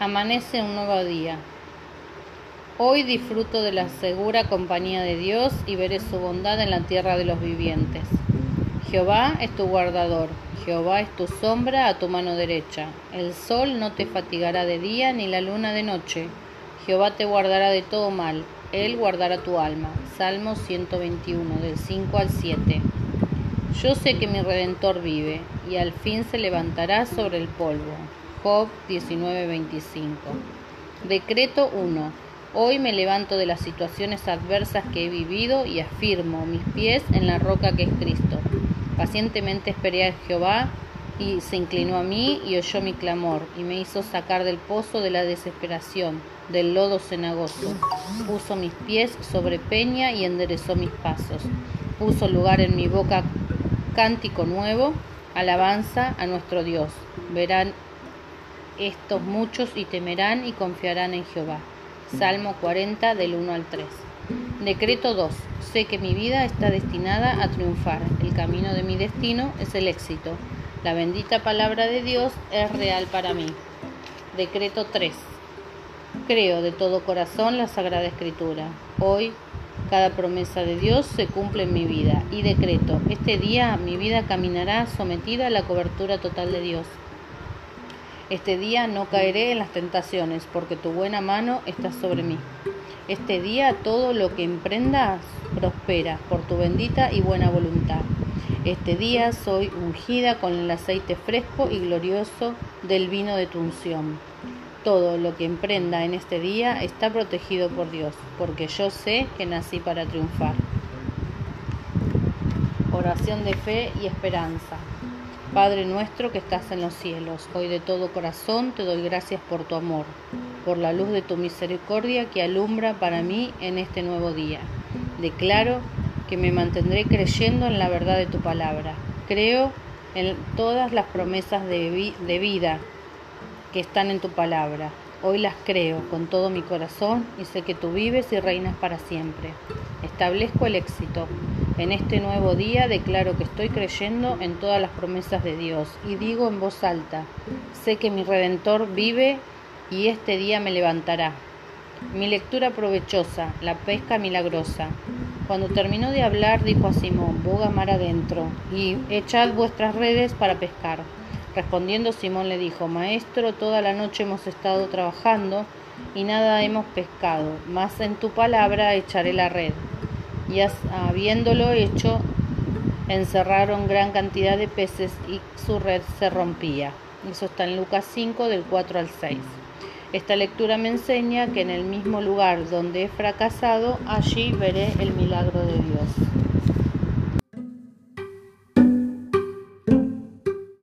Amanece un nuevo día. Hoy disfruto de la segura compañía de Dios y veré su bondad en la tierra de los vivientes. Jehová es tu guardador, Jehová es tu sombra a tu mano derecha. El sol no te fatigará de día ni la luna de noche. Jehová te guardará de todo mal, Él guardará tu alma. Salmo 121, del 5 al 7. Yo sé que mi Redentor vive y al fin se levantará sobre el polvo. Job 19:25. Decreto 1. Hoy me levanto de las situaciones adversas que he vivido y afirmo mis pies en la roca que es Cristo. Pacientemente esperé a Jehová y se inclinó a mí y oyó mi clamor y me hizo sacar del pozo de la desesperación, del lodo cenagoso. Puso mis pies sobre peña y enderezó mis pasos. Puso lugar en mi boca cántico nuevo, alabanza a nuestro Dios. Verán estos muchos y temerán y confiarán en Jehová. Salmo 40 del 1 al 3. Decreto 2. Sé que mi vida está destinada a triunfar. El camino de mi destino es el éxito. La bendita palabra de Dios es real para mí. Decreto 3. Creo de todo corazón la Sagrada Escritura. Hoy cada promesa de Dios se cumple en mi vida y decreto, este día mi vida caminará sometida a la cobertura total de Dios. Este día no caeré en las tentaciones, porque tu buena mano está sobre mí. Este día todo lo que emprendas prospera por tu bendita y buena voluntad. Este día soy ungida con el aceite fresco y glorioso del vino de tu unción. Todo lo que emprenda en este día está protegido por Dios, porque yo sé que nací para triunfar. Oración de fe y esperanza. Padre nuestro que estás en los cielos, hoy de todo corazón te doy gracias por tu amor, por la luz de tu misericordia que alumbra para mí en este nuevo día. Declaro que me mantendré creyendo en la verdad de tu palabra. Creo en todas las promesas de, vida que están en tu palabra. Hoy las creo con todo mi corazón y sé que tú vives y reinas para siempre. Establezco el éxito en este nuevo día declaro que estoy creyendo en todas las promesas de Dios y digo en voz alta, sé que mi Redentor vive y este día me levantará. Mi lectura provechosa, la pesca milagrosa. Cuando terminó de hablar, dijo a Simón, boga mar adentro y echad vuestras redes para pescar. Respondiendo Simón le dijo, Maestro, toda la noche hemos estado trabajando y nada hemos pescado, mas en tu palabra echaré la red y habiéndolo hecho, encerraron gran cantidad de peces y su red se rompía. Eso está en Lucas 5 del 4 al 6. Esta lectura me enseña que en el mismo lugar donde he fracasado, allí veré el milagro de Dios.